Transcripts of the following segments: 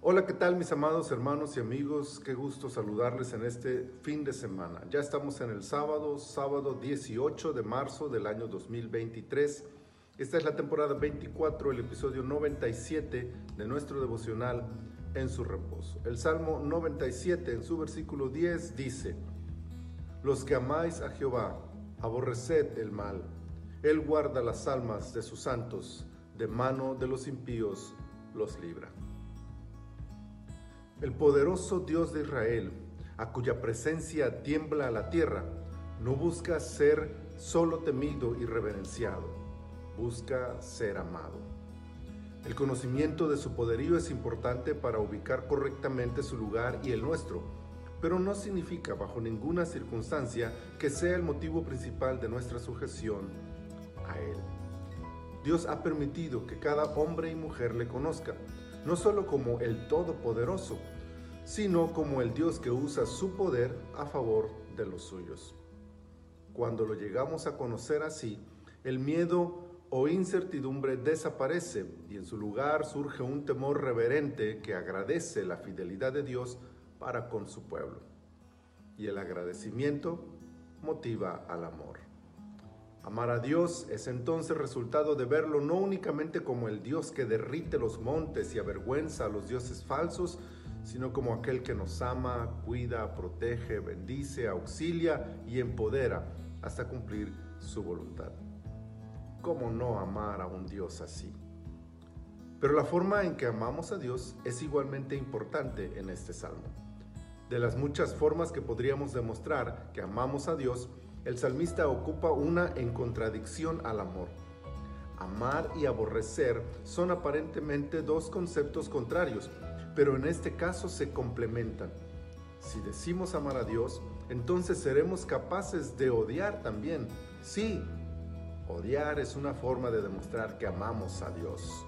Hola, ¿qué tal mis amados hermanos y amigos? Qué gusto saludarles en este fin de semana. Ya estamos en el sábado, sábado 18 de marzo del año 2023. Esta es la temporada 24, el episodio 97 de nuestro devocional en su reposo. El Salmo 97 en su versículo 10 dice, Los que amáis a Jehová, aborreced el mal. Él guarda las almas de sus santos, de mano de los impíos los libra. El poderoso Dios de Israel, a cuya presencia tiembla la tierra, no busca ser solo temido y reverenciado, busca ser amado. El conocimiento de su poderío es importante para ubicar correctamente su lugar y el nuestro, pero no significa bajo ninguna circunstancia que sea el motivo principal de nuestra sujeción a Él. Dios ha permitido que cada hombre y mujer le conozca, no solo como el Todopoderoso, sino como el Dios que usa su poder a favor de los suyos. Cuando lo llegamos a conocer así, el miedo o incertidumbre desaparece y en su lugar surge un temor reverente que agradece la fidelidad de Dios para con su pueblo. Y el agradecimiento motiva al amor. Amar a Dios es entonces resultado de verlo no únicamente como el Dios que derrite los montes y avergüenza a los dioses falsos, sino como aquel que nos ama, cuida, protege, bendice, auxilia y empodera hasta cumplir su voluntad. ¿Cómo no amar a un Dios así? Pero la forma en que amamos a Dios es igualmente importante en este salmo. De las muchas formas que podríamos demostrar que amamos a Dios, el salmista ocupa una en contradicción al amor. Amar y aborrecer son aparentemente dos conceptos contrarios, pero en este caso se complementan. Si decimos amar a Dios, entonces seremos capaces de odiar también. Sí, odiar es una forma de demostrar que amamos a Dios.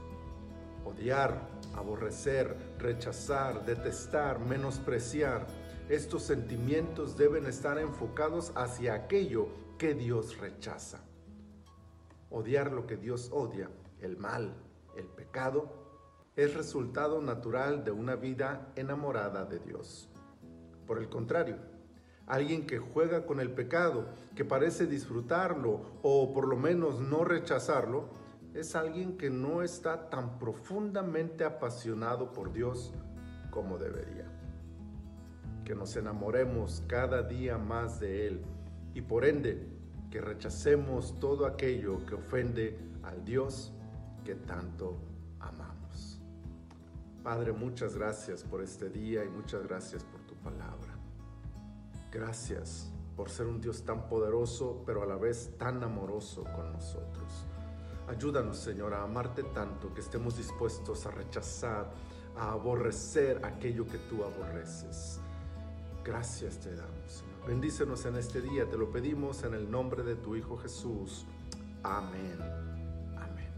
Odiar, aborrecer, rechazar, detestar, menospreciar estos sentimientos deben estar enfocados hacia aquello que Dios rechaza. Odiar lo que Dios odia, el mal, el pecado, es resultado natural de una vida enamorada de Dios. Por el contrario, alguien que juega con el pecado, que parece disfrutarlo o por lo menos no rechazarlo, es alguien que no está tan profundamente apasionado por Dios como debería que nos enamoremos cada día más de Él y por ende que rechacemos todo aquello que ofende al Dios que tanto amamos. Padre, muchas gracias por este día y muchas gracias por tu palabra. Gracias por ser un Dios tan poderoso, pero a la vez tan amoroso con nosotros. Ayúdanos, Señor, a amarte tanto que estemos dispuestos a rechazar, a aborrecer aquello que tú aborreces Gracias te damos. Bendícenos en este día, te lo pedimos en el nombre de tu Hijo Jesús. Amén. Amén.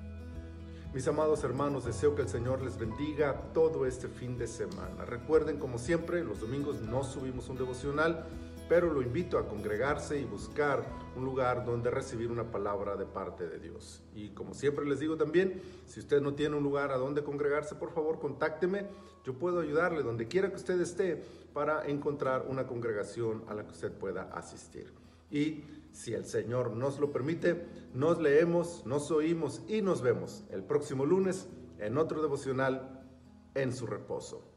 Mis amados hermanos, deseo que el Señor les bendiga todo este fin de semana. Recuerden, como siempre, los domingos no subimos un devocional pero lo invito a congregarse y buscar un lugar donde recibir una palabra de parte de Dios. Y como siempre les digo también, si usted no tiene un lugar a donde congregarse, por favor, contácteme. Yo puedo ayudarle donde quiera que usted esté para encontrar una congregación a la que usted pueda asistir. Y si el Señor nos lo permite, nos leemos, nos oímos y nos vemos el próximo lunes en otro devocional en su reposo.